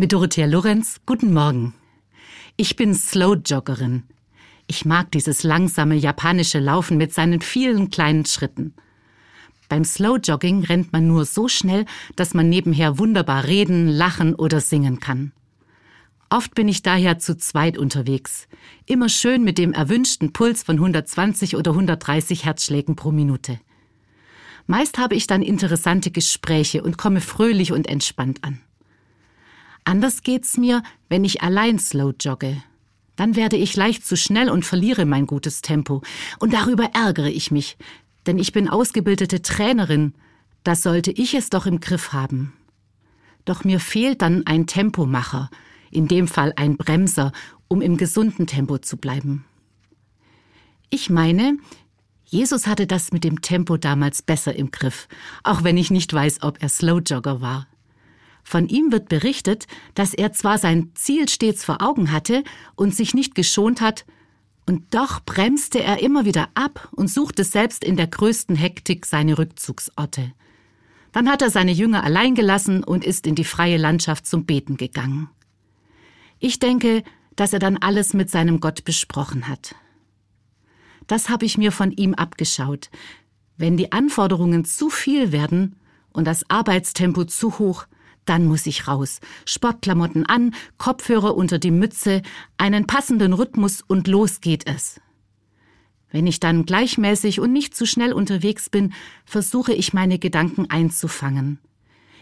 Mit Dorothea Lorenz, guten Morgen. Ich bin Slow Joggerin. Ich mag dieses langsame japanische Laufen mit seinen vielen kleinen Schritten. Beim Slow Jogging rennt man nur so schnell, dass man nebenher wunderbar reden, lachen oder singen kann. Oft bin ich daher zu zweit unterwegs. Immer schön mit dem erwünschten Puls von 120 oder 130 Herzschlägen pro Minute. Meist habe ich dann interessante Gespräche und komme fröhlich und entspannt an. Anders geht's mir, wenn ich allein slow jogge. Dann werde ich leicht zu schnell und verliere mein gutes Tempo. Und darüber ärgere ich mich, denn ich bin ausgebildete Trainerin. Das sollte ich es doch im Griff haben. Doch mir fehlt dann ein Tempomacher, in dem Fall ein Bremser, um im gesunden Tempo zu bleiben. Ich meine, Jesus hatte das mit dem Tempo damals besser im Griff, auch wenn ich nicht weiß, ob er Slowjogger war. Von ihm wird berichtet, dass er zwar sein Ziel stets vor Augen hatte und sich nicht geschont hat, und doch bremste er immer wieder ab und suchte selbst in der größten Hektik seine Rückzugsorte. Dann hat er seine Jünger allein gelassen und ist in die freie Landschaft zum Beten gegangen. Ich denke, dass er dann alles mit seinem Gott besprochen hat. Das habe ich mir von ihm abgeschaut. Wenn die Anforderungen zu viel werden und das Arbeitstempo zu hoch, dann muss ich raus. Sportklamotten an, Kopfhörer unter die Mütze, einen passenden Rhythmus und los geht es. Wenn ich dann gleichmäßig und nicht zu schnell unterwegs bin, versuche ich meine Gedanken einzufangen.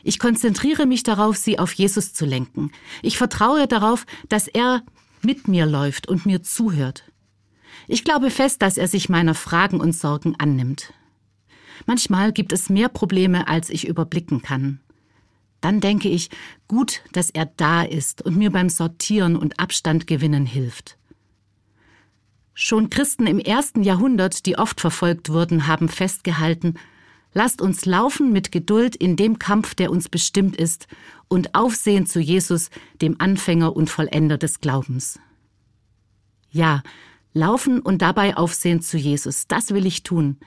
Ich konzentriere mich darauf, sie auf Jesus zu lenken. Ich vertraue darauf, dass er mit mir läuft und mir zuhört. Ich glaube fest, dass er sich meiner Fragen und Sorgen annimmt. Manchmal gibt es mehr Probleme, als ich überblicken kann. Dann denke ich, gut, dass er da ist und mir beim Sortieren und Abstand gewinnen hilft. Schon Christen im ersten Jahrhundert, die oft verfolgt wurden, haben festgehalten, Lasst uns laufen mit Geduld in dem Kampf, der uns bestimmt ist, und aufsehen zu Jesus, dem Anfänger und Vollender des Glaubens. Ja, laufen und dabei aufsehen zu Jesus, das will ich tun,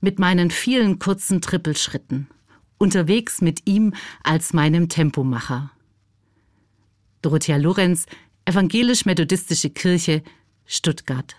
mit meinen vielen kurzen Trippelschritten, unterwegs mit ihm als meinem Tempomacher. Dorothea Lorenz, Evangelisch-Methodistische Kirche, Stuttgart.